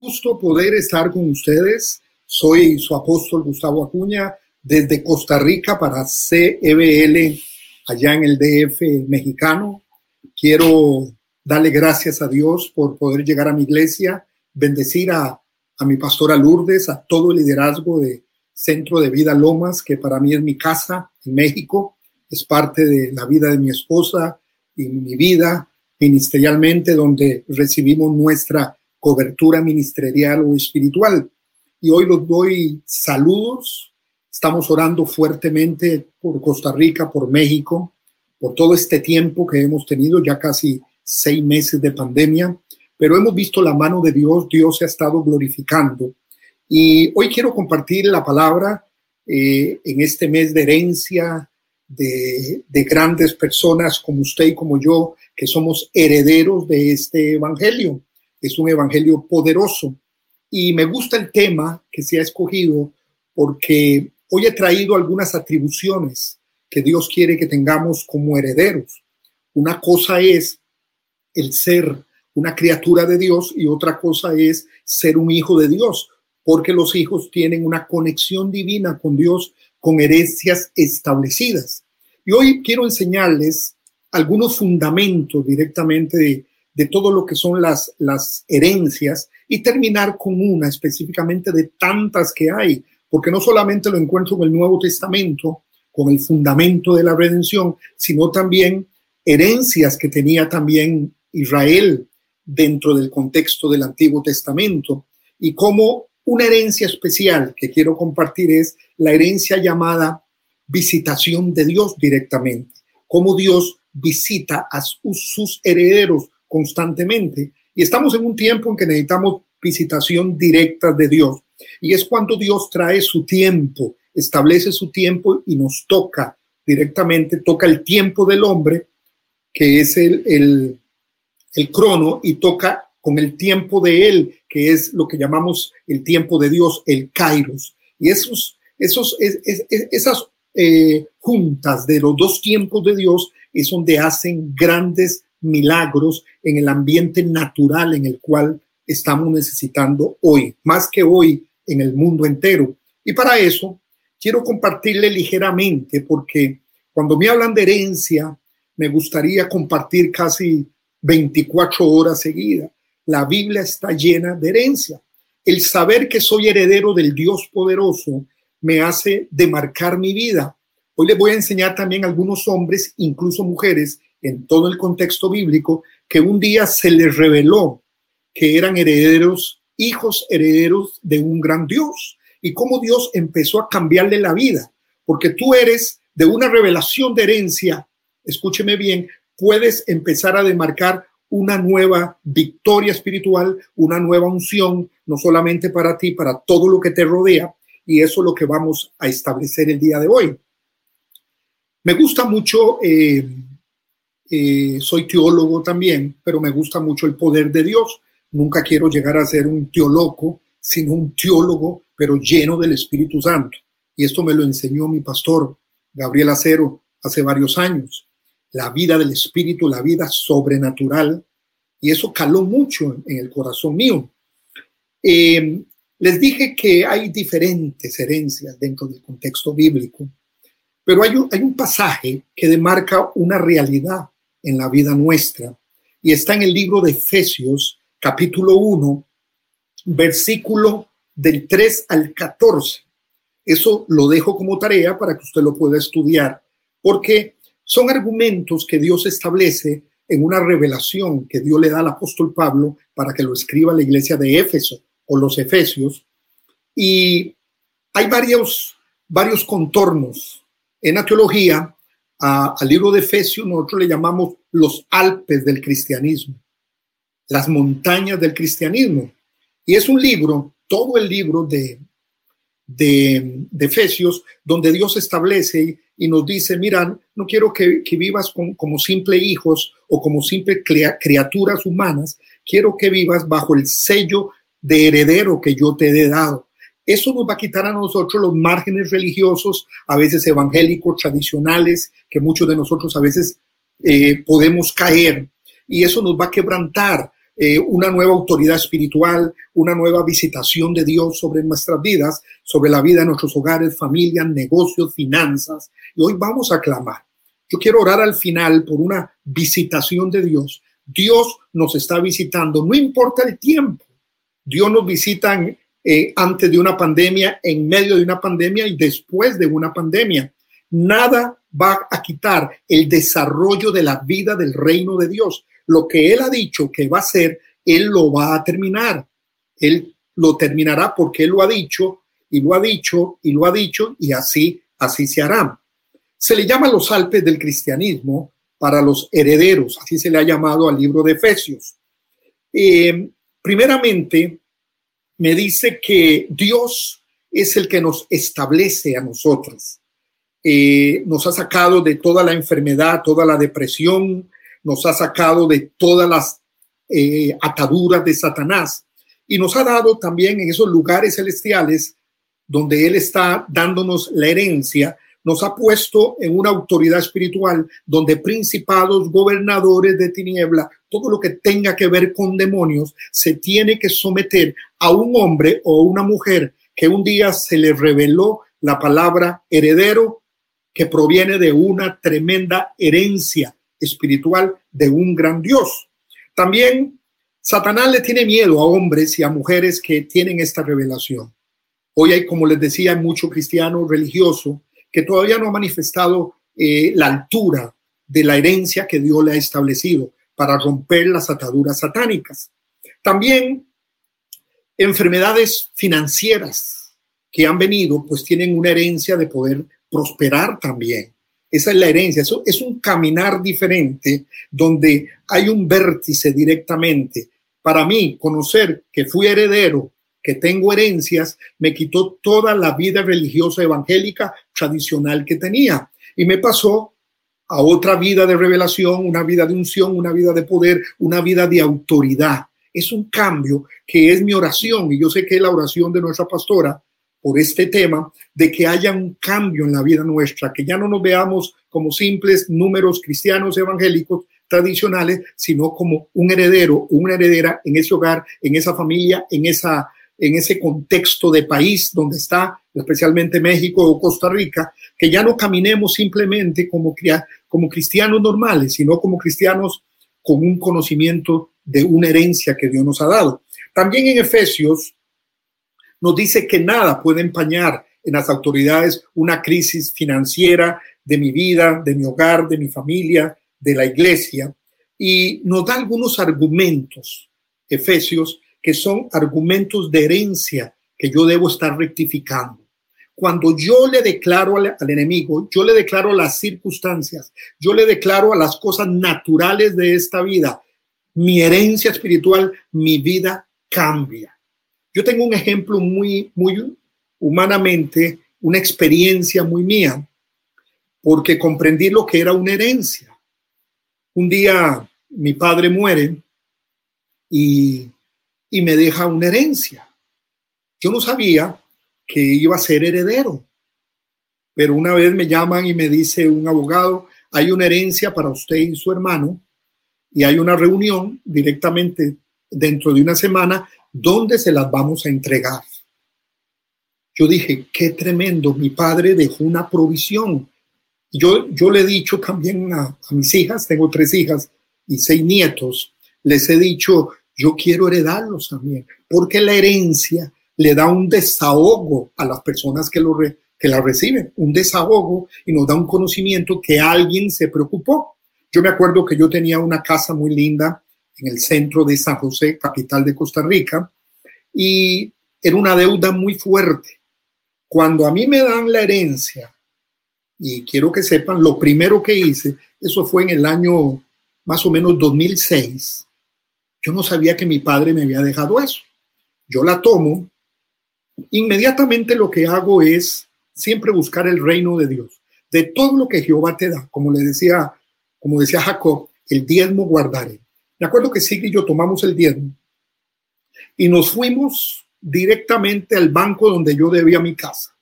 gusto poder estar con ustedes. Soy su apóstol Gustavo Acuña desde Costa Rica para CEBL allá en el DF mexicano. Quiero darle gracias a Dios por poder llegar a mi iglesia, bendecir a, a mi pastora Lourdes, a todo el liderazgo de Centro de Vida Lomas, que para mí es mi casa en México, es parte de la vida de mi esposa y mi vida ministerialmente, donde recibimos nuestra cobertura ministerial o espiritual. Y hoy los doy saludos. Estamos orando fuertemente por Costa Rica, por México, por todo este tiempo que hemos tenido, ya casi seis meses de pandemia, pero hemos visto la mano de Dios, Dios se ha estado glorificando. Y hoy quiero compartir la palabra eh, en este mes de herencia de, de grandes personas como usted y como yo, que somos herederos de este Evangelio es un evangelio poderoso. Y me gusta el tema que se ha escogido porque hoy he traído algunas atribuciones que Dios quiere que tengamos como herederos. Una cosa es el ser una criatura de Dios y otra cosa es ser un hijo de Dios, porque los hijos tienen una conexión divina con Dios, con herencias establecidas. Y hoy quiero enseñarles algunos fundamentos directamente de de todo lo que son las, las herencias y terminar con una específicamente de tantas que hay, porque no solamente lo encuentro en el Nuevo Testamento, con el fundamento de la redención, sino también herencias que tenía también Israel dentro del contexto del Antiguo Testamento. Y como una herencia especial que quiero compartir es la herencia llamada visitación de Dios directamente, cómo Dios visita a sus herederos constantemente. Y estamos en un tiempo en que necesitamos visitación directa de Dios. Y es cuando Dios trae su tiempo, establece su tiempo y nos toca directamente, toca el tiempo del hombre, que es el, el, el crono, y toca con el tiempo de él, que es lo que llamamos el tiempo de Dios, el kairos. Y esos, esos, esas eh, juntas de los dos tiempos de Dios es donde hacen grandes milagros en el ambiente natural en el cual estamos necesitando hoy, más que hoy en el mundo entero. Y para eso quiero compartirle ligeramente, porque cuando me hablan de herencia, me gustaría compartir casi 24 horas seguidas. La Biblia está llena de herencia. El saber que soy heredero del Dios poderoso me hace demarcar mi vida. Hoy les voy a enseñar también a algunos hombres, incluso mujeres, en todo el contexto bíblico, que un día se les reveló que eran herederos, hijos herederos de un gran Dios, y cómo Dios empezó a cambiarle la vida, porque tú eres de una revelación de herencia, escúcheme bien, puedes empezar a demarcar una nueva victoria espiritual, una nueva unción, no solamente para ti, para todo lo que te rodea, y eso es lo que vamos a establecer el día de hoy. Me gusta mucho eh, eh, soy teólogo también, pero me gusta mucho el poder de Dios. Nunca quiero llegar a ser un teólogo, sino un teólogo, pero lleno del Espíritu Santo. Y esto me lo enseñó mi pastor, Gabriel Acero, hace varios años. La vida del Espíritu, la vida sobrenatural. Y eso caló mucho en el corazón mío. Eh, les dije que hay diferentes herencias dentro del contexto bíblico, pero hay un, hay un pasaje que demarca una realidad en la vida nuestra. Y está en el libro de Efesios, capítulo 1, versículo del 3 al 14. Eso lo dejo como tarea para que usted lo pueda estudiar, porque son argumentos que Dios establece en una revelación que Dios le da al apóstol Pablo para que lo escriba la iglesia de Éfeso o los Efesios. Y hay varios, varios contornos en la teología al libro de Efesios nosotros le llamamos los Alpes del cristianismo, las montañas del cristianismo. Y es un libro, todo el libro de, de, Efesios, donde Dios establece y nos dice, mira, no quiero que, vivas como simple hijos o como simple criaturas humanas, quiero que vivas bajo el sello de heredero que yo te he dado. Eso nos va a quitar a nosotros los márgenes religiosos, a veces evangélicos, tradicionales, que muchos de nosotros a veces eh, podemos caer. Y eso nos va a quebrantar eh, una nueva autoridad espiritual, una nueva visitación de Dios sobre nuestras vidas, sobre la vida de nuestros hogares, familias, negocios, finanzas. Y hoy vamos a clamar. Yo quiero orar al final por una visitación de Dios. Dios nos está visitando, no importa el tiempo. Dios nos visita eh, antes de una pandemia, en medio de una pandemia y después de una pandemia. Nada va a quitar el desarrollo de la vida del reino de Dios. Lo que Él ha dicho que va a hacer, Él lo va a terminar. Él lo terminará porque Él lo ha dicho y lo ha dicho y lo ha dicho y así, así se hará. Se le llama los Alpes del cristianismo para los herederos, así se le ha llamado al libro de Efesios. Eh, primeramente, me dice que Dios es el que nos establece a nosotros. Eh, nos ha sacado de toda la enfermedad, toda la depresión, nos ha sacado de todas las eh, ataduras de Satanás y nos ha dado también en esos lugares celestiales donde Él está dándonos la herencia, nos ha puesto en una autoridad espiritual donde principados, gobernadores de tiniebla, todo lo que tenga que ver con demonios, se tiene que someter a un hombre o una mujer que un día se le reveló la palabra heredero que proviene de una tremenda herencia espiritual de un gran Dios. También Satanás le tiene miedo a hombres y a mujeres que tienen esta revelación. Hoy hay, como les decía, mucho cristiano religioso que todavía no ha manifestado eh, la altura de la herencia que Dios le ha establecido para romper las ataduras satánicas. También enfermedades financieras que han venido, pues tienen una herencia de poder prosperar también. Esa es la herencia, eso es un caminar diferente donde hay un vértice directamente. Para mí, conocer que fui heredero, que tengo herencias, me quitó toda la vida religiosa evangélica tradicional que tenía y me pasó a otra vida de revelación, una vida de unción, una vida de poder, una vida de autoridad. Es un cambio que es mi oración y yo sé que es la oración de nuestra pastora por este tema, de que haya un cambio en la vida nuestra, que ya no nos veamos como simples números cristianos evangélicos tradicionales, sino como un heredero, una heredera en ese hogar, en esa familia, en, esa, en ese contexto de país donde está, especialmente México o Costa Rica, que ya no caminemos simplemente como, como cristianos normales, sino como cristianos con un conocimiento de una herencia que Dios nos ha dado. También en Efesios nos dice que nada puede empañar en las autoridades una crisis financiera de mi vida, de mi hogar, de mi familia, de la iglesia, y nos da algunos argumentos, Efesios, que son argumentos de herencia que yo debo estar rectificando. Cuando yo le declaro al, al, enemigo, yo le declaro las circunstancias, yo le declaro a las cosas naturales de esta vida, mi herencia espiritual, mi vida cambia. Yo tengo un ejemplo muy, muy humanamente, una experiencia muy mía, porque comprendí lo que era una herencia. Un día mi padre muere y, y me deja una herencia. Yo no sabía que iba a ser heredero, pero una vez me llaman y me dice un abogado, hay una herencia para usted y su hermano y hay una reunión directamente dentro de una semana ¿dónde se las vamos a entregar? Yo dije, qué tremendo, mi padre dejó una provisión. Yo, yo le he dicho también a, a mis hijas, tengo tres hijas y seis nietos, les he dicho, yo quiero heredarlos también, porque la herencia le da un desahogo a las personas que, lo la reciben, un desahogo y nos da un conocimiento que alguien se preocupó. Yo me acuerdo que yo tenía una casa muy linda en el centro de San José, capital de Costa Rica, y era una deuda muy fuerte. Cuando a mí me dan la herencia, y quiero que sepan, lo primero que hice, eso fue en el año más o menos 2006, yo no sabía que mi padre me había dejado eso. Yo la tomo, inmediatamente lo que hago es siempre buscar el reino de Dios. De todo lo que Jehová te da, como le decía, como decía Jacob, el diezmo guardaré. Me acuerdo que Sigrid y yo tomamos el diezmo y nos fuimos directamente al banco donde yo debía mi casa.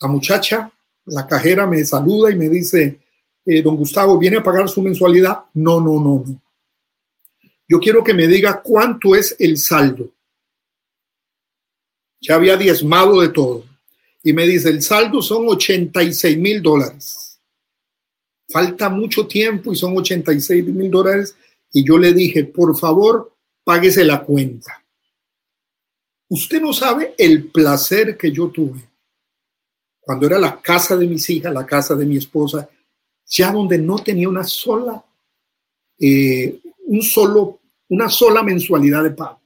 La muchacha, la cajera, me saluda y me dice, eh, don Gustavo, ¿viene a pagar su mensualidad? No, no, no, no. Yo quiero que me diga cuánto es el saldo. Ya había diezmado de todo. Y me dice, el saldo son 86 mil dólares. Falta mucho tiempo y son 86 mil dólares. Y yo le dije, por favor, páguese la cuenta. Usted no sabe el placer que yo tuve cuando era la casa de mis hijas, la casa de mi esposa, ya donde no tenía una sola, eh, un solo, una sola mensualidad de pago.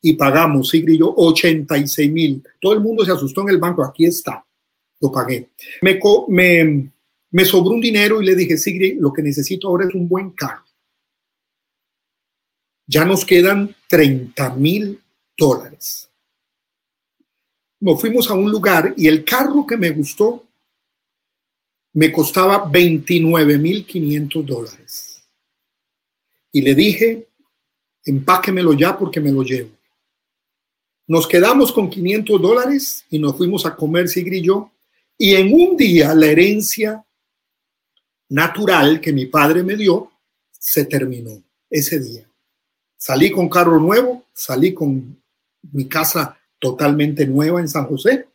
Y pagamos, Sigrid y yo, 86 mil. Todo el mundo se asustó en el banco, aquí está, lo pagué. Me, me, me sobró un dinero y le dije, Sigrid, lo que necesito ahora es un buen carro. Ya nos quedan 30 mil dólares. Nos fuimos a un lugar y el carro que me gustó me costaba 29 mil 500 dólares. Y le dije, empáquemelo ya porque me lo llevo. Nos quedamos con 500 dólares y nos fuimos a comer Sigrid y. Y en un día la herencia natural que mi padre me dio se terminó ese día. Salí con carro nuevo, salí con mi casa totalmente nueva en San José.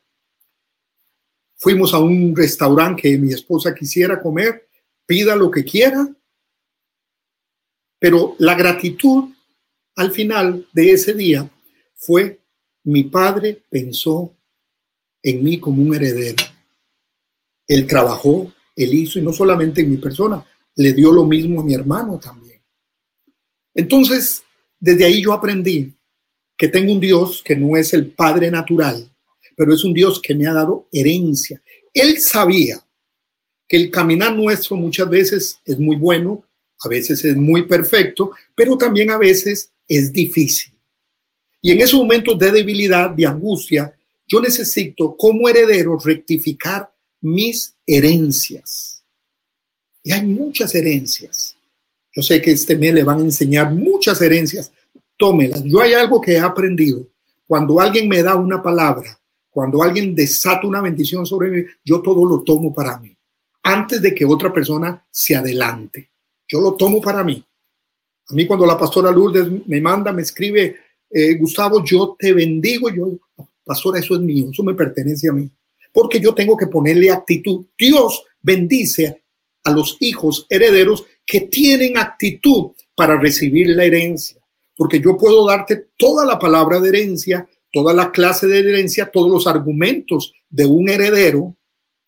Fuimos a un restaurante que mi esposa quisiera comer, pida lo que quiera, pero la gratitud al final de ese día fue mi padre pensó en mí como un heredero. Él trabajó, él hizo, y no solamente en mi persona, le dio lo mismo a mi hermano también. Entonces, desde ahí yo aprendí que tengo un Dios que no es el Padre natural, pero es un Dios que me ha dado herencia. Él sabía que el caminar nuestro muchas veces es muy bueno, a veces es muy perfecto, pero también a veces es difícil. Y en esos momentos de debilidad, de angustia, yo necesito como heredero rectificar mis herencias. Y hay muchas herencias. Yo sé que este mes le van a enseñar muchas herencias. Tómelas. Yo hay algo que he aprendido. Cuando alguien me da una palabra, cuando alguien desata una bendición sobre mí, yo todo lo tomo para mí. Antes de que otra persona se adelante. Yo lo tomo para mí. A mí cuando la pastora Lourdes me manda, me escribe, eh, Gustavo, yo te bendigo, yo, pastora, eso es mío, eso me pertenece a mí. Porque yo tengo que ponerle actitud. Dios bendice a los hijos herederos que tienen actitud para recibir la herencia. Porque yo puedo darte toda la palabra de herencia, toda la clase de herencia, todos los argumentos de un heredero,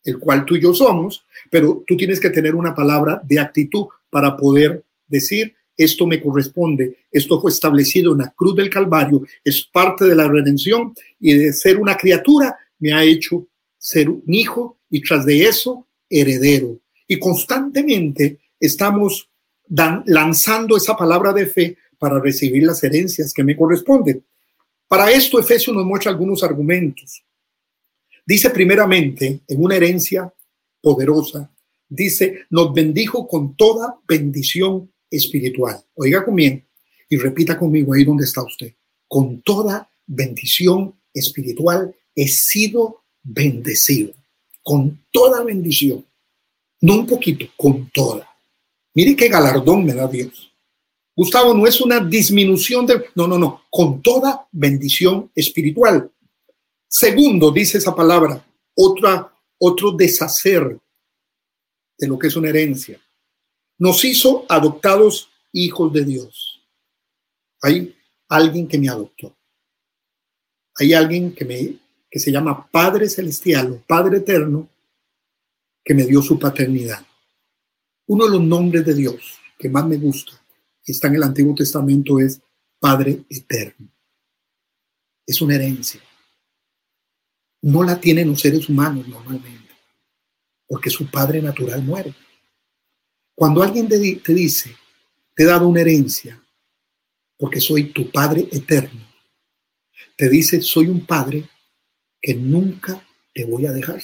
el cual tú y yo somos, pero tú tienes que tener una palabra de actitud para poder decir, esto me corresponde, esto fue establecido en la cruz del Calvario, es parte de la redención y de ser una criatura me ha hecho ser un hijo y tras de eso heredero. Y constantemente estamos lanzando esa palabra de fe para recibir las herencias que me corresponden. Para esto Efesios nos muestra algunos argumentos. Dice primeramente, en una herencia poderosa, dice, nos bendijo con toda bendición espiritual. Oiga conmigo y repita conmigo ahí donde está usted. Con toda bendición espiritual he sido bendecido. Con toda bendición. No un poquito, con toda. Mire qué galardón me da Dios. Gustavo, no es una disminución de... No, no, no. Con toda bendición espiritual. Segundo, dice esa palabra, otra, otro deshacer de lo que es una herencia nos hizo adoptados hijos de Dios. Hay alguien que me adoptó. Hay alguien que, me, que se llama Padre Celestial o Padre Eterno que me dio su paternidad. Uno de los nombres de Dios que más me gusta, está en el Antiguo Testamento, es Padre Eterno. Es una herencia. No la tienen los seres humanos normalmente, porque su padre natural muere. Cuando alguien te, dice, te he dado una herencia porque soy tu Padre eterno, te dice, soy un Padre que nunca te voy a dejar.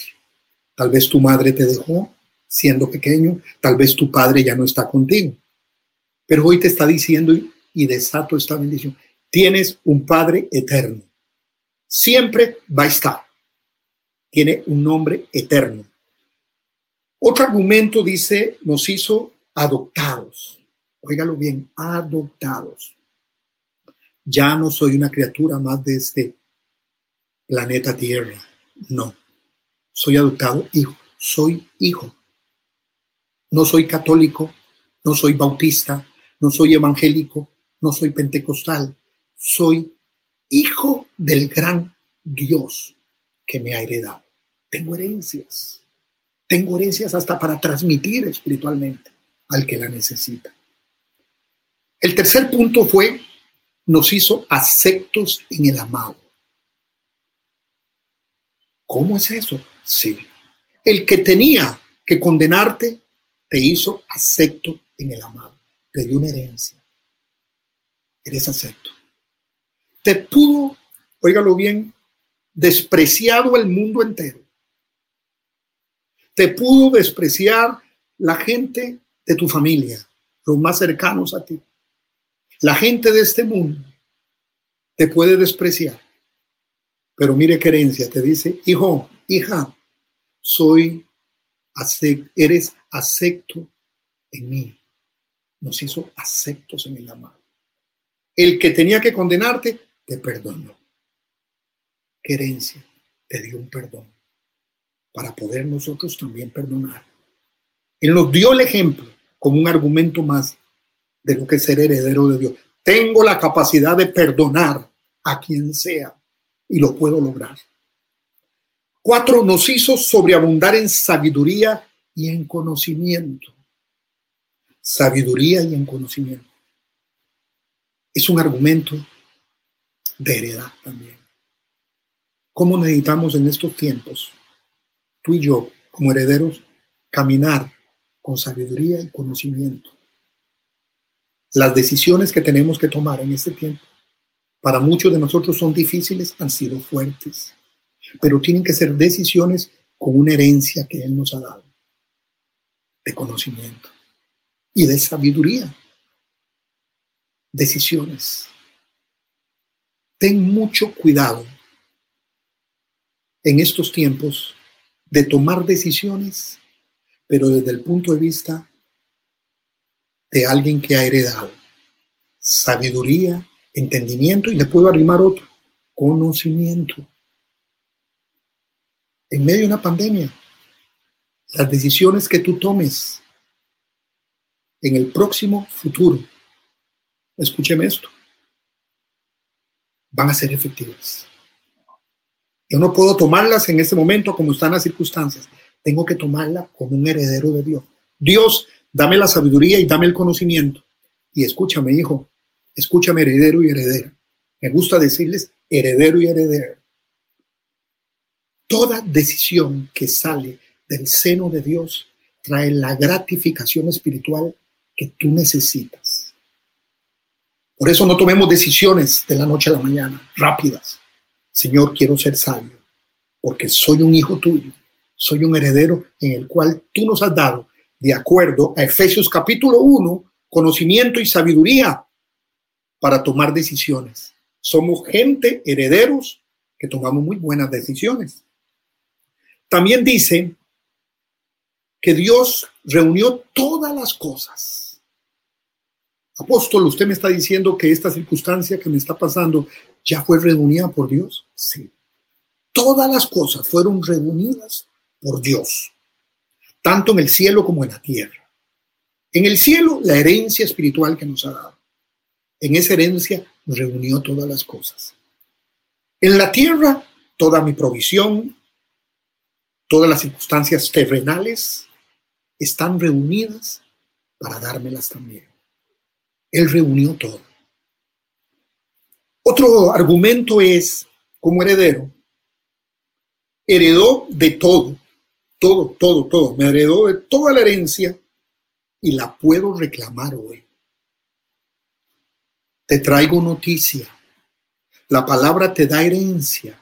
Tal vez tu madre te dejó siendo pequeño, tal vez tu padre ya no está contigo, pero hoy te está diciendo y desato esta bendición, tienes un Padre eterno. Siempre va a estar. Tiene un nombre eterno. Otro argumento dice, nos hizo adoptados. óigalo bien, adoptados. Ya no soy una criatura más de este planeta Tierra, no. Soy adoptado hijo, soy hijo. No soy católico, no soy bautista, no soy evangélico, no soy pentecostal, soy hijo del gran Dios que me ha heredado. Tengo herencias. Tengo herencias hasta para transmitir espiritualmente al que la necesita. El tercer punto fue, nos hizo aceptos en el amado. ¿Cómo es eso? Sí. El que tenía que condenarte te hizo acepto en el amado. Te dio una herencia. Eres acepto. Te pudo, óigalo bien, despreciado el mundo entero. Te pudo despreciar la gente de tu familia, los más cercanos a ti. La gente de este mundo te puede despreciar. Pero mire qué herencia, te dice, hijo, hija, soy, eres acepto en mí. Nos hizo aceptos en el amado. El que tenía que condenarte, te perdonó. ¿Qué herencia? Te dio un perdón para poder nosotros también perdonar. Él nos dio el ejemplo como un argumento más de lo que es ser heredero de Dios. Tengo la capacidad de perdonar a quien sea y lo puedo lograr. Cuatro, nos hizo sobreabundar en sabiduría y en conocimiento. Sabiduría y en conocimiento. Es un argumento de heredad también. ¿Cómo necesitamos en estos tiempos, tú y yo, como herederos, caminar con sabiduría y conocimiento? Las decisiones que tenemos que tomar en este tiempo, para muchos de nosotros son difíciles, han sido fuertes, pero tienen que ser decisiones con una herencia que Él nos ha dado, de conocimiento y de sabiduría. Decisiones. Ten mucho cuidado en estos tiempos de tomar decisiones, pero desde el punto de vista de alguien que ha heredado sabiduría, entendimiento y le puedo arrimar otro, conocimiento. En medio de una pandemia, las decisiones que tú tomes en el próximo futuro, escúcheme esto, van a ser efectivas. Yo no puedo tomarlas en este momento como están las circunstancias. Tengo que tomarla como un heredero de Dios. Dios, dame la sabiduría y dame el conocimiento. Y escúchame, hijo, escúchame, heredero y heredera. Me gusta decirles heredero y heredera. Toda decisión que sale del seno de Dios trae la gratificación espiritual que tú necesitas. Por eso no tomemos decisiones de la noche a la mañana, rápidas. Señor, quiero ser sabio, porque soy un hijo tuyo, soy un heredero en el cual tú nos has dado, de acuerdo a Efesios capítulo 1, conocimiento y sabiduría para tomar decisiones. Somos gente, herederos, que tomamos muy buenas decisiones. También dice que Dios reunió todas las cosas. Apóstol, usted me está diciendo que esta circunstancia que me está pasando ya fue reunida por Dios. Sí. Todas las cosas fueron reunidas por Dios, tanto en el cielo como en la tierra. En el cielo, la herencia espiritual que nos ha dado. En esa herencia reunió todas las cosas. En la tierra, toda mi provisión, todas las circunstancias terrenales están reunidas para dármelas también. Él reunió todo. Otro argumento es, como heredero, heredó de todo, todo, todo, todo. Me heredó de toda la herencia y la puedo reclamar hoy. Te traigo noticia. La palabra te da herencia,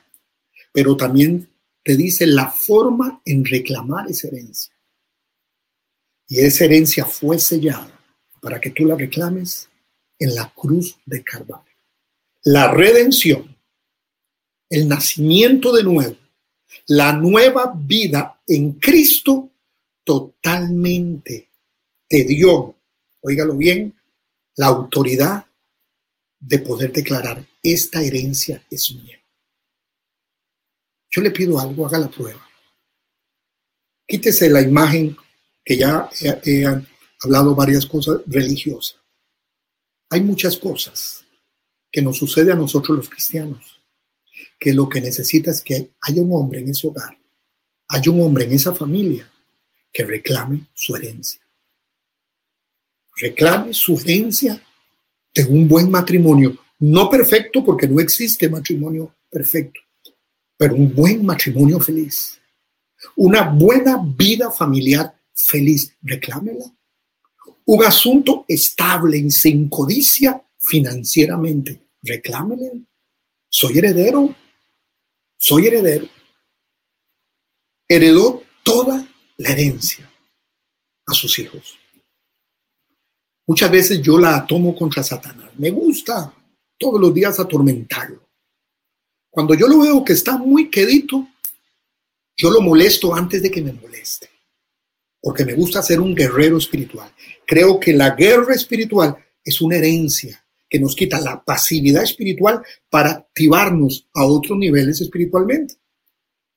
pero también te dice la forma en reclamar esa herencia. Y esa herencia fue sellada para que tú la reclames en la cruz de Calvario la redención, el nacimiento de nuevo, la nueva vida en Cristo totalmente te dio, oígalo bien, la autoridad de poder declarar, esta herencia es mía. Yo le pido algo, haga la prueba. Quítese la imagen que ya he, hablado varias cosas religiosas. Hay muchas cosas que nos sucede a nosotros los cristianos, que lo que necesita es que haya un hombre en ese hogar, haya un hombre en esa familia que reclame su herencia. Reclame su herencia de un buen matrimonio, no perfecto porque no existe matrimonio perfecto, pero un buen matrimonio feliz, una buena vida familiar feliz, reclámela. Un asunto estable y sin codicia financieramente, reclámele. Soy heredero, soy heredero. Heredó toda la herencia a sus hijos. Muchas veces yo la tomo contra Satanás. Me gusta todos los días atormentarlo. Cuando yo lo veo que está muy quedito, yo lo molesto antes de que me moleste. Porque me gusta ser un guerrero espiritual. Creo que la guerra espiritual es una herencia que nos quita la pasividad espiritual para activarnos a otros niveles espiritualmente.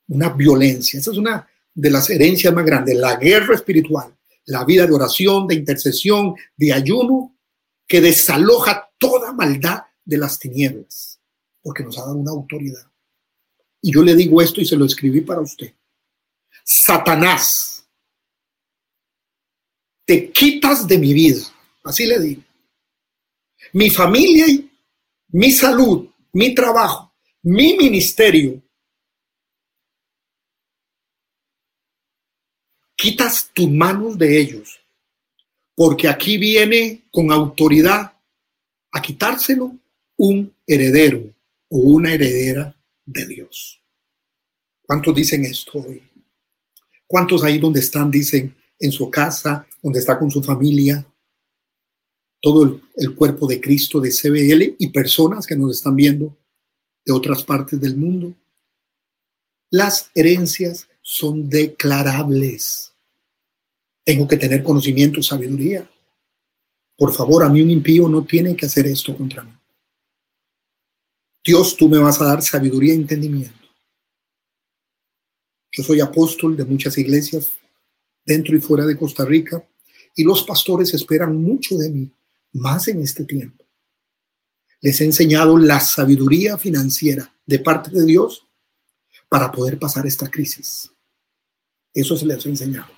Una violencia. Esa es una de las herencias más grandes. La guerra espiritual. La vida de oración, de intercesión, de ayuno, que desaloja toda maldad de las tinieblas porque nos ha dado una autoridad. Y yo le digo esto y se lo escribí para usted. Satanás, te quitas de mi vida, así le digo. Mi familia, mi salud, mi trabajo, mi ministerio. Quitas tus manos de ellos, porque aquí viene con autoridad a quitárselo un heredero o una heredera de Dios. ¿Cuántos dicen esto hoy? ¿Cuántos ahí donde están dicen en su casa, donde está con su familia, todo el, cuerpo de Cristo de CBL y personas que nos están viendo de otras partes del mundo? Las herencias son declarables. Tengo que tener conocimiento, sabiduría. Por favor, a mí un impío no tiene que hacer esto contra mí. Dios, tú me vas a dar sabiduría e entendimiento. Yo soy apóstol de muchas iglesias dentro y fuera de Costa Rica y los pastores esperan mucho de mí, más en este tiempo. Les he enseñado la sabiduría financiera de parte de Dios para poder pasar esta crisis. Eso se les ha enseñado.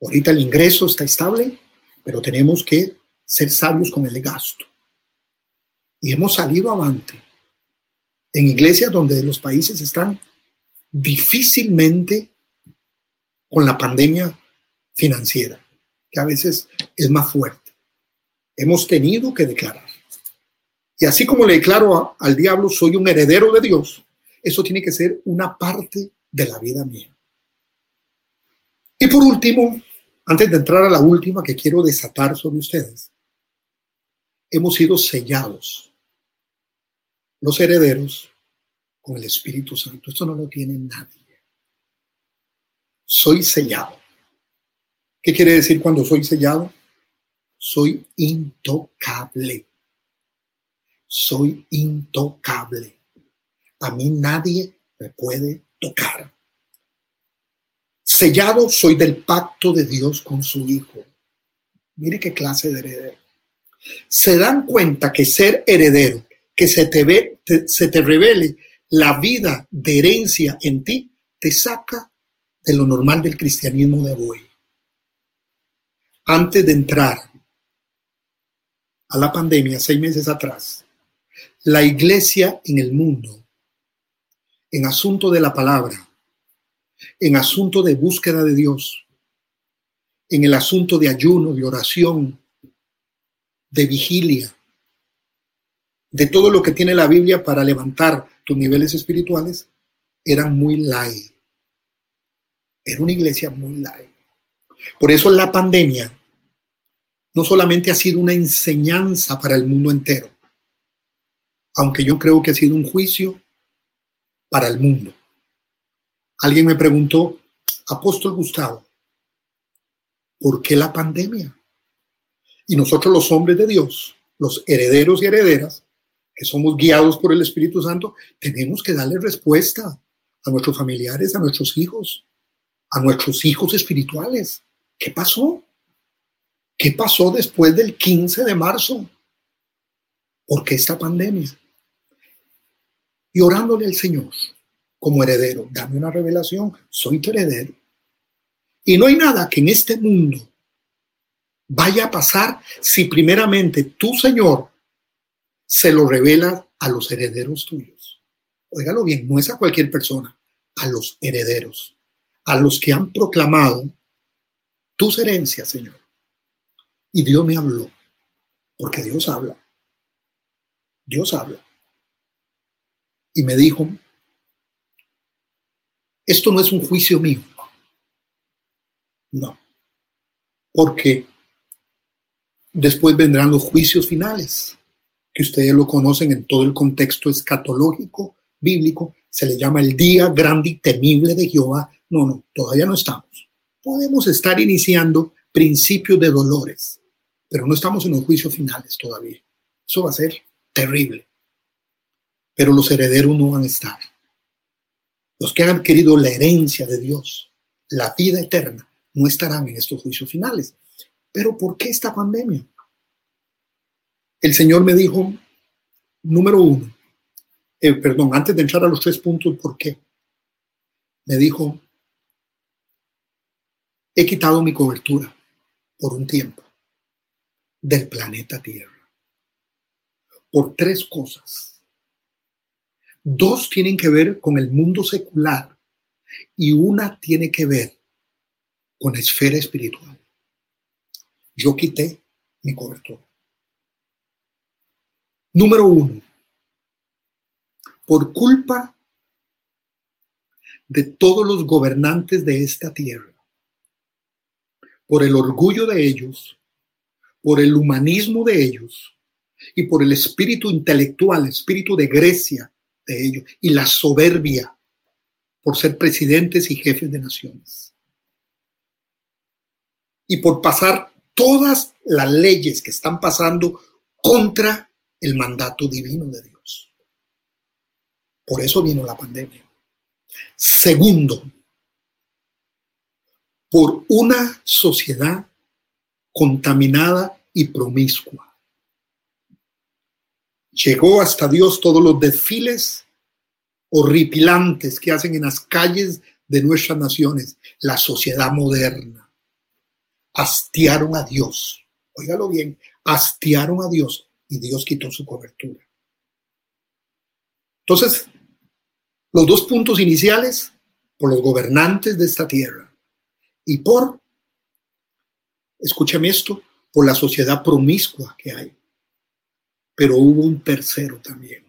Ahorita el ingreso está estable, pero tenemos que ser sabios con el gasto. Y hemos salido avante en iglesias donde los países están difícilmente con la pandemia financiera, que a veces es más fuerte. Hemos tenido que declarar. Y así como le declaro al diablo, soy un heredero de Dios, eso tiene que ser una parte de la vida mía. Y por último, antes de entrar a la última que quiero desatar sobre ustedes, hemos sido sellados los herederos con el Espíritu Santo. Esto no lo tiene nadie. Soy sellado. ¿Qué quiere decir cuando soy sellado? Soy intocable. Soy intocable. A mí nadie me puede tocar. Sellado soy del pacto de Dios con su Hijo. Mire qué clase de heredero. Se dan cuenta que ser heredero que se te, ve, se te revele la vida de herencia en ti, te saca de lo normal del cristianismo de hoy. Antes de entrar a la pandemia, seis meses atrás, la iglesia en el mundo, en asunto de la palabra, en asunto de búsqueda de Dios, en el asunto de ayuno, de oración, de vigilia, de todo lo que tiene la Biblia para levantar tus niveles espirituales, eran muy light. Era una iglesia muy light. Por eso la pandemia no solamente ha sido una enseñanza para el mundo entero, aunque yo creo que ha sido un juicio para el mundo. Alguien me preguntó, apóstol Gustavo, ¿por qué la pandemia? Y nosotros los hombres de Dios, los herederos y herederas, que somos guiados por el Espíritu Santo, tenemos que darle respuesta a nuestros familiares, a nuestros hijos, a nuestros hijos espirituales. ¿Qué pasó? ¿Qué pasó después del 15 de marzo? ¿Por qué esta pandemia? Y orándole al Señor como heredero, dame una revelación, soy tu heredero. Y no hay nada que en este mundo vaya a pasar si primeramente tú, Señor, se lo revelas a los herederos tuyos. Óigalo bien, no es a cualquier persona, a los herederos, a los que han proclamado tus herencias, Señor. Y Dios me habló, porque Dios habla. Dios habla. Y me dijo, esto no es un juicio mío. No. Porque después vendrán los juicios finales, que ustedes lo conocen en todo el contexto escatológico bíblico. Se le llama el día grande y temible de Jehová. No, no, todavía no estamos. Podemos estar iniciando principios de dolores, pero no estamos en los juicios finales todavía. Eso va a ser terrible. Pero los herederos no van a estar. Los que han querido la herencia de Dios, la vida eterna, no estarán en estos juicios finales. Pero ¿por qué esta pandemia? El Señor me dijo, número uno, eh, perdón, antes de entrar a los tres puntos, ¿por qué? Me dijo, he quitado mi cobertura por un tiempo del planeta Tierra. Por tres cosas. Dos tienen que ver con el mundo secular y una tiene que ver con la esfera espiritual. Yo quité mi cobertura. Número uno, por culpa de todos los gobernantes de esta tierra, por el orgullo de ellos, por el humanismo de ellos y por el espíritu intelectual, espíritu de Grecia de ellos y la soberbia por ser presidentes y jefes de naciones. Y por pasar todas las leyes que están pasando contra el mandato divino de Dios. Por eso vino la pandemia. Segundo, por una sociedad contaminada y promiscua. Llegó hasta Dios todos los desfiles horripilantes que hacen en las calles de nuestras naciones, la sociedad moderna. Hastiaron a Dios. Óigalo bien, hastiaron a Dios y Dios quitó su cobertura. Entonces, los dos puntos iniciales, por los gobernantes de esta tierra y por, escúchame esto, por la sociedad promiscua que hay. Pero hubo un tercero también.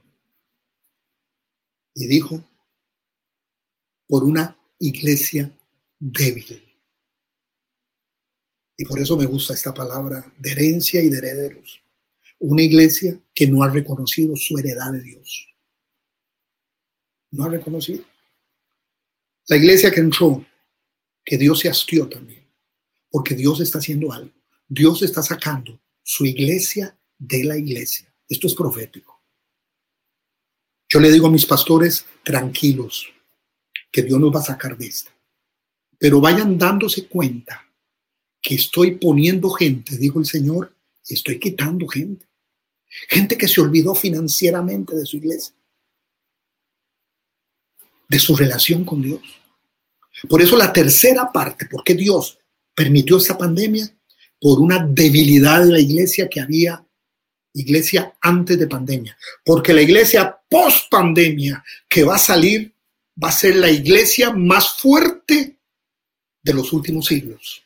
Y dijo, por una iglesia débil. Y por eso me gusta esta palabra de herencia y de herederos una iglesia que no ha reconocido su heredad de Dios. No ha reconocido. La iglesia que entró, que Dios se hastió también, porque Dios está haciendo algo. Dios está sacando su iglesia de la iglesia. Esto es profético. Yo le digo a mis pastores, tranquilos, que Dios nos va a sacar de esta. Pero vayan dándose cuenta que estoy poniendo gente, dijo el Señor, estoy quitando gente. Gente que se olvidó financieramente de su iglesia, de su relación con Dios. Por eso la tercera parte, ¿por qué Dios permitió esta pandemia? Por una debilidad de la iglesia que había, iglesia antes de pandemia. Porque la iglesia post pandemia que va a salir va a ser la iglesia más fuerte de los últimos siglos.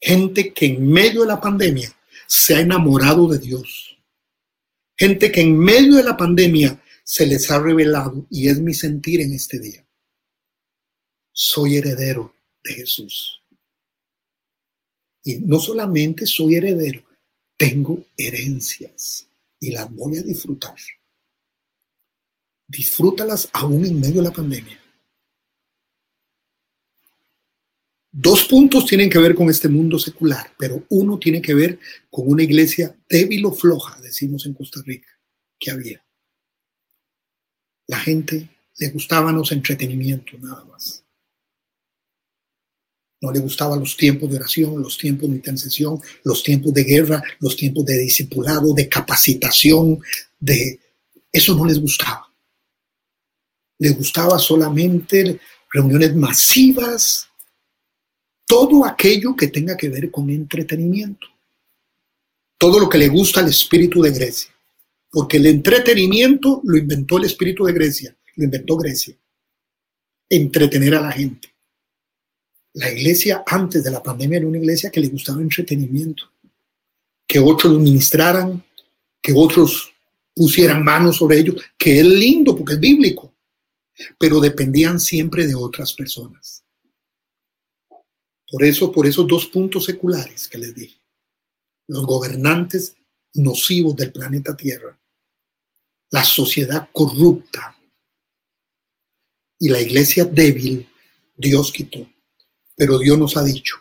Gente que en medio de la pandemia se ha enamorado de Dios. Gente que en medio de la pandemia se les ha revelado y es mi sentir en este día. Soy heredero de Jesús. Y no solamente soy heredero, tengo herencias y las voy a disfrutar. Disfrútalas aún en medio de la pandemia. Dos puntos tienen que ver con este mundo secular, pero uno tiene que ver con una iglesia débil o floja, decimos en Costa Rica, que había. La gente le gustaban los entretenimientos nada más. No le gustaban los tiempos de oración, los tiempos de intercesión, los tiempos de guerra, los tiempos de discipulado, de capacitación, de eso no les gustaba. Les gustaba solamente reuniones masivas, todo aquello que tenga que ver con entretenimiento. Todo lo que le gusta al espíritu de Grecia. Porque el entretenimiento lo inventó el espíritu de Grecia, lo inventó Grecia. Entretener a la gente. La iglesia antes de la pandemia era una iglesia que le gustaba entretenimiento. Que otros ministraran, que otros pusieran manos sobre ellos, que es lindo porque es bíblico, pero dependían siempre de otras personas. Por eso, por esos dos puntos seculares que les dije, los gobernantes nocivos del planeta Tierra, la sociedad corrupta y la iglesia débil, Dios quitó. Pero Dios nos ha dicho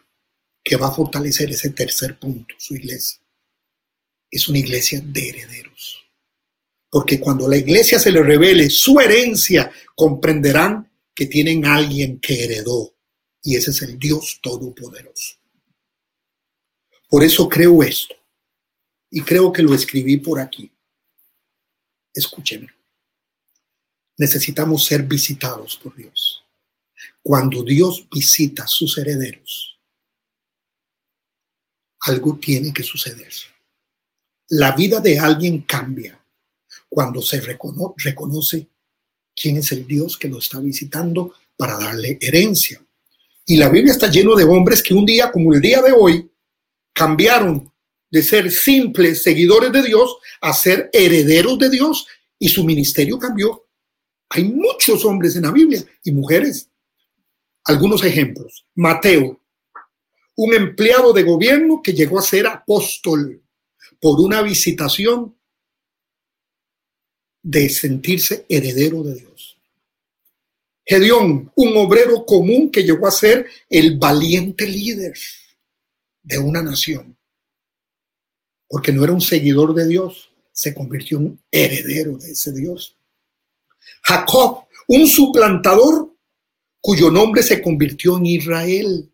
que va a fortalecer ese tercer punto, su iglesia. Es una iglesia de herederos. Porque cuando la iglesia se le revele su herencia, comprenderán que tienen alguien que heredó y ese es el Dios Todopoderoso. Por eso creo esto. Y creo que lo escribí por aquí. Escúcheme. Necesitamos ser visitados por Dios. Cuando Dios visita a sus herederos, algo tiene que suceder. La vida de alguien cambia cuando se reconoce quién es el Dios que lo está visitando para darle herencia. Y la Biblia está lleno de hombres que un día como el día de hoy cambiaron de ser simples seguidores de Dios a ser herederos de Dios y su ministerio cambió. Hay muchos hombres en la Biblia y mujeres. Algunos ejemplos. Mateo, un empleado de gobierno que llegó a ser apóstol por una visitación de sentirse heredero de Dios. Gedeón, un obrero común que llegó a ser el valiente líder de una nación. Porque no era un seguidor de Dios, se convirtió en un heredero de ese Dios. Jacob, un suplantador cuyo nombre se convirtió en Israel.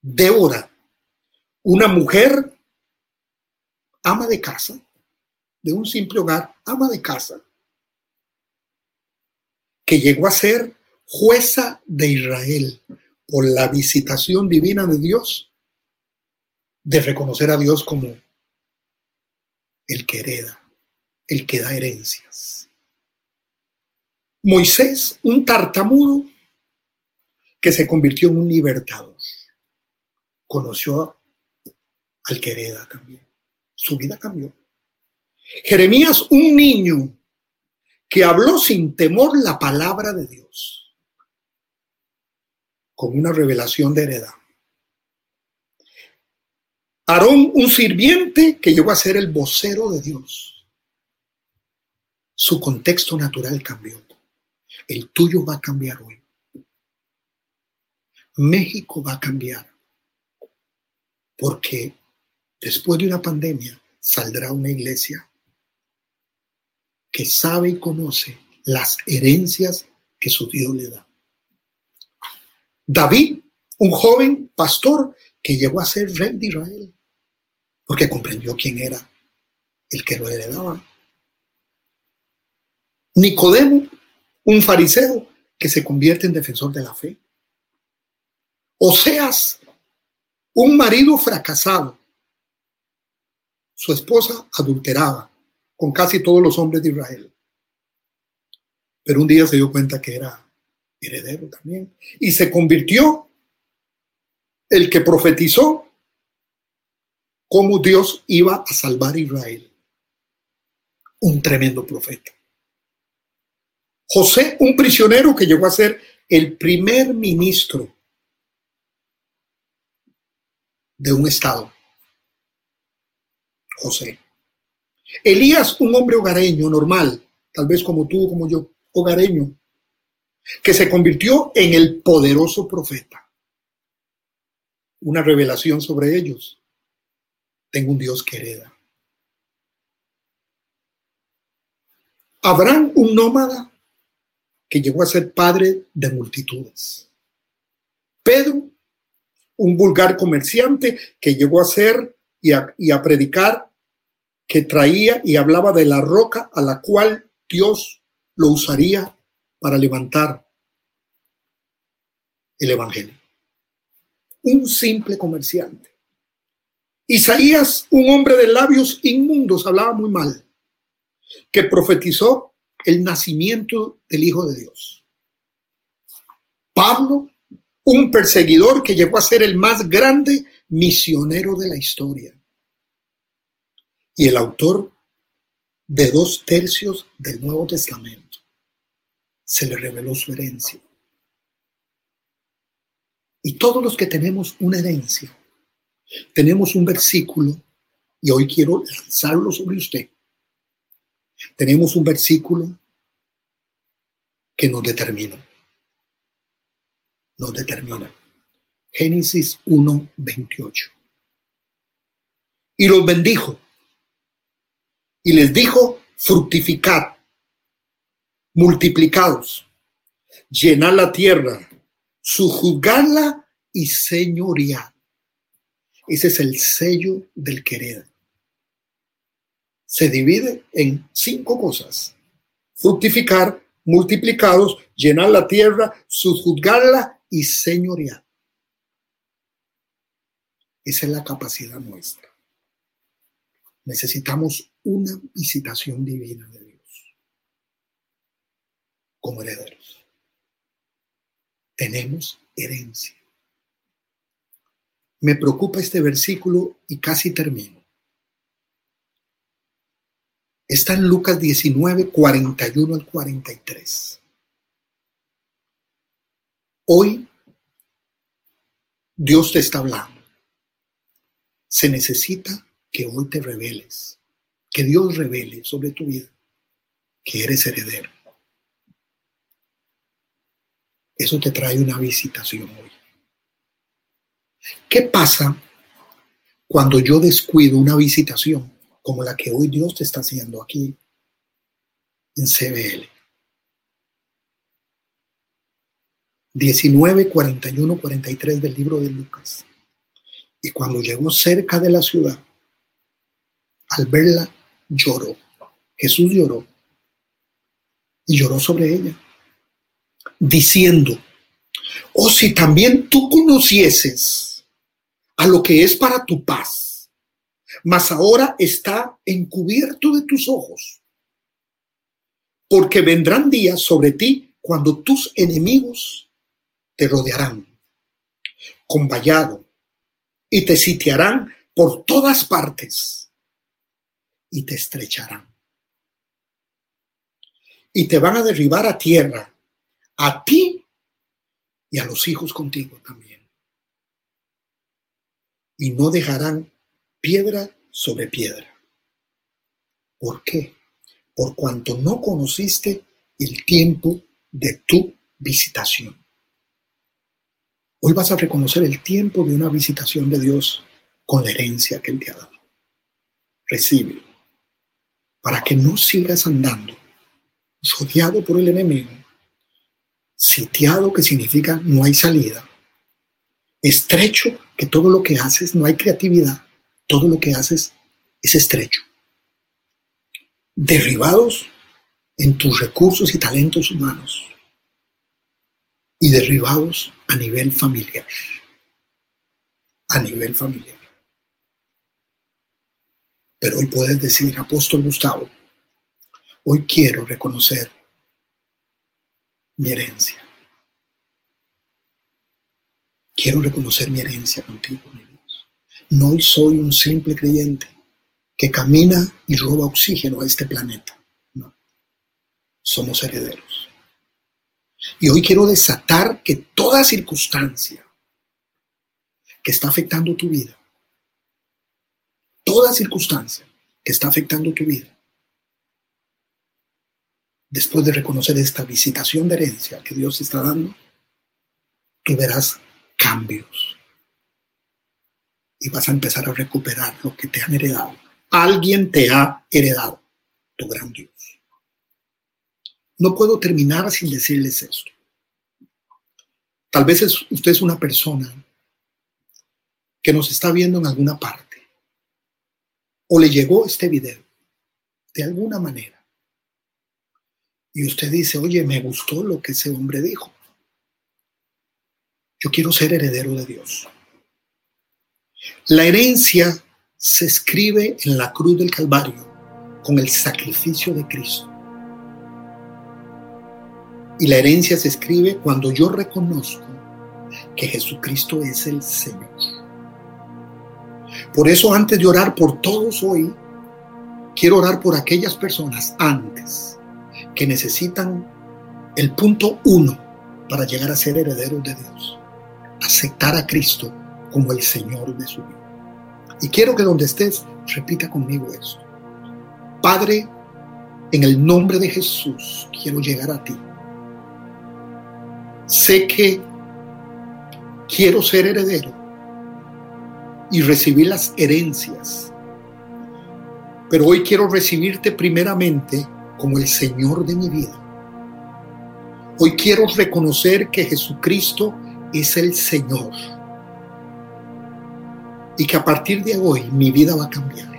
Débora, una mujer ama de casa, de un simple hogar, ama de casa, que llegó a ser jueza de Israel por la visitación divina de Dios, de reconocer a Dios como el que hereda, el que da herencias. Moisés, un tartamudo que se convirtió en un libertador, conoció al que hereda también. Su vida cambió. Jeremías, un niño que habló sin temor la palabra de Dios, con una revelación de heredad. Aarón, un sirviente que llegó a ser el vocero de Dios. Su contexto natural cambió. El tuyo va a cambiar hoy. México va a cambiar. Porque después de una pandemia saldrá una iglesia que sabe y conoce las herencias que su Dios le da. David, un joven pastor que llegó a ser rey de Israel, porque comprendió quién era el que lo heredaba. Nicodemo, un fariseo que se convierte en defensor de la fe. Oseas, un marido fracasado. Su esposa adulteraba con casi todos los hombres de Israel. Pero un día se dio cuenta que era heredero también. Y se convirtió el que profetizó cómo Dios iba a salvar a Israel. Un tremendo profeta. José, un prisionero que llegó a ser el primer ministro de un estado. José. Elías, un hombre hogareño, normal, tal vez como tú, como yo, hogareño, que se convirtió en el poderoso profeta. Una revelación sobre ellos. Tengo un Dios que hereda. Abraham, un nómada que llegó a ser padre de multitudes. Pedro, un vulgar comerciante que llegó a ser y a, y a predicar, que traía y hablaba de la roca a la cual Dios lo usaría para levantar el Evangelio. Un simple comerciante. Isaías, un hombre de labios inmundos, hablaba muy mal, que profetizó el nacimiento del Hijo de Dios. Pablo, un perseguidor que llegó a ser el más grande misionero de la historia. Y el autor de dos tercios del Nuevo Testamento. Se le reveló su herencia. Y todos los que tenemos una herencia, tenemos un versículo, y hoy quiero lanzarlo sobre usted. Tenemos un versículo que nos determina. Nos determina. Génesis 1, 28. Y los bendijo. Y les dijo, fructificad, multiplicados, llenad la tierra, sujuzgarla y señorear. Ese es el sello del querer. Se divide en cinco cosas. Fructificar, multiplicados, llenar la tierra, sujuzgarla y señorear. Esa es la capacidad nuestra. Necesitamos una visitación divina de Dios como herederos. Tenemos herencia. Me preocupa este versículo y casi termino. Está en Lucas 19, 41 al 43. Hoy Dios te está hablando. Se necesita que hoy te reveles, que Dios revele sobre tu vida que eres heredero. Eso te trae una visitación hoy. ¿Qué pasa cuando yo descuido una visitación como la que hoy Dios te está haciendo aquí en CBL? 19, 41, 43 del libro de Lucas. Y cuando llegó cerca de la ciudad, al verla lloró. Jesús lloró y lloró sobre ella, diciendo, oh si también tú conocieses a lo que es para tu paz, mas ahora está encubierto de tus ojos, porque vendrán días sobre ti cuando tus enemigos te rodearán con vallado y te sitiarán por todas partes y te estrecharán. Y te van a derribar a tierra, a ti y a los hijos contigo también. Y no dejarán piedra sobre piedra. ¿Por qué? Por cuanto no conociste el tiempo de tu visitación. Hoy vas a reconocer el tiempo de una visitación de Dios con la herencia que Él te ha dado. Recibe para que no sigas andando rodeado por el enemigo, sitiado que significa no hay salida, estrecho que todo lo que haces no hay creatividad, todo lo que haces es estrecho, derribados en tus recursos y talentos humanos y derribados a nivel familiar, a nivel familiar. Pero hoy puedes decir, apóstol Gustavo, hoy quiero reconocer mi herencia. Quiero reconocer mi herencia contigo, mi Dios. No soy un simple creyente que camina y roba oxígeno a este planeta. No. Somos herederos. Y hoy quiero desatar que toda circunstancia que está afectando tu vida toda circunstancia que está afectando tu vida después de reconocer esta visitación de herencia que Dios está dando, tú verás cambios y vas a empezar a recuperar lo que te han heredado. Alguien te ha heredado, tu gran Dios. No puedo terminar sin decirles esto. Tal vez usted es una persona que nos está viendo en alguna parte o le llegó este video de alguna manera y usted dice, oye, me gustó lo que ese hombre dijo. Yo quiero ser heredero de Dios. La herencia se escribe en la cruz del Calvario con el sacrificio de Cristo. Y la herencia se escribe cuando yo reconozco que Jesucristo es el Señor. Por eso antes de orar por todos hoy, quiero orar por aquellas personas antes que necesitan el punto uno para llegar a ser herederos de Dios. Aceptar a Cristo como el Señor de su vida. Y quiero que donde estés repita conmigo esto. Padre, en el nombre de Jesús quiero llegar a ti. Sé que quiero ser heredero y recibir las herencias. Pero hoy quiero recibirte primeramente como el Señor de mi vida. Hoy quiero reconocer que Jesucristo es el Señor y que a partir de hoy mi vida va a cambiar.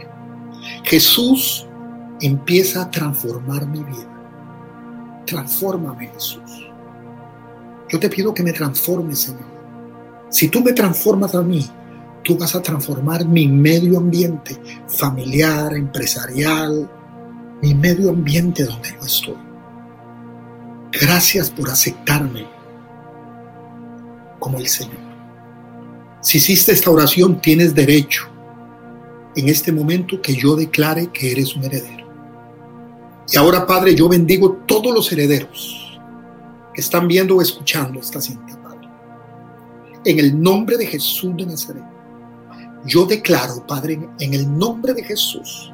Jesús empieza a transformar mi vida. Transfórmame, Jesús. Yo te pido que me transformes, Señor. Si tú me transformas a mí, tú vas a transformar mi medio ambiente familiar, empresarial, mi medio ambiente donde yo estoy. Gracias por aceptarme como el Señor. Si hiciste esta oración, tienes derecho en este momento que yo declare que eres un heredero. Y ahora, Padre, yo bendigo todos los herederos que están viendo o escuchando esta cinta, Padre. En el nombre de Jesús de Nazaret, yo declaro, Padre, en el nombre de Jesús,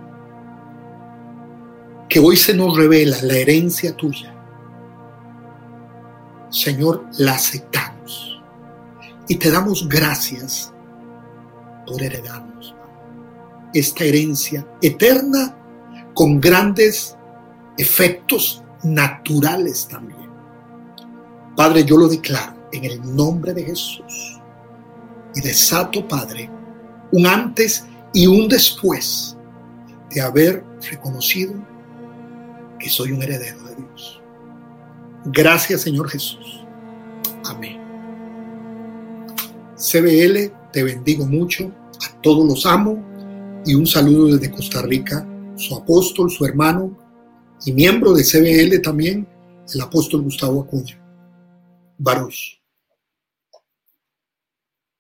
que hoy se nos revela la herencia tuya. Señor, la aceptamos y te damos gracias por heredarnos esta herencia eterna con grandes efectos naturales también. Padre, yo lo declaro en el nombre de Jesús y desato, Padre, un antes y un después de haber reconocido que soy un heredero de Dios. Gracias, Señor Jesús. Amén. CBL, te bendigo mucho, a todos los amo y un saludo desde Costa Rica, su apóstol, su hermano y miembro de CBL también, el apóstol Gustavo Acuña. Baruch.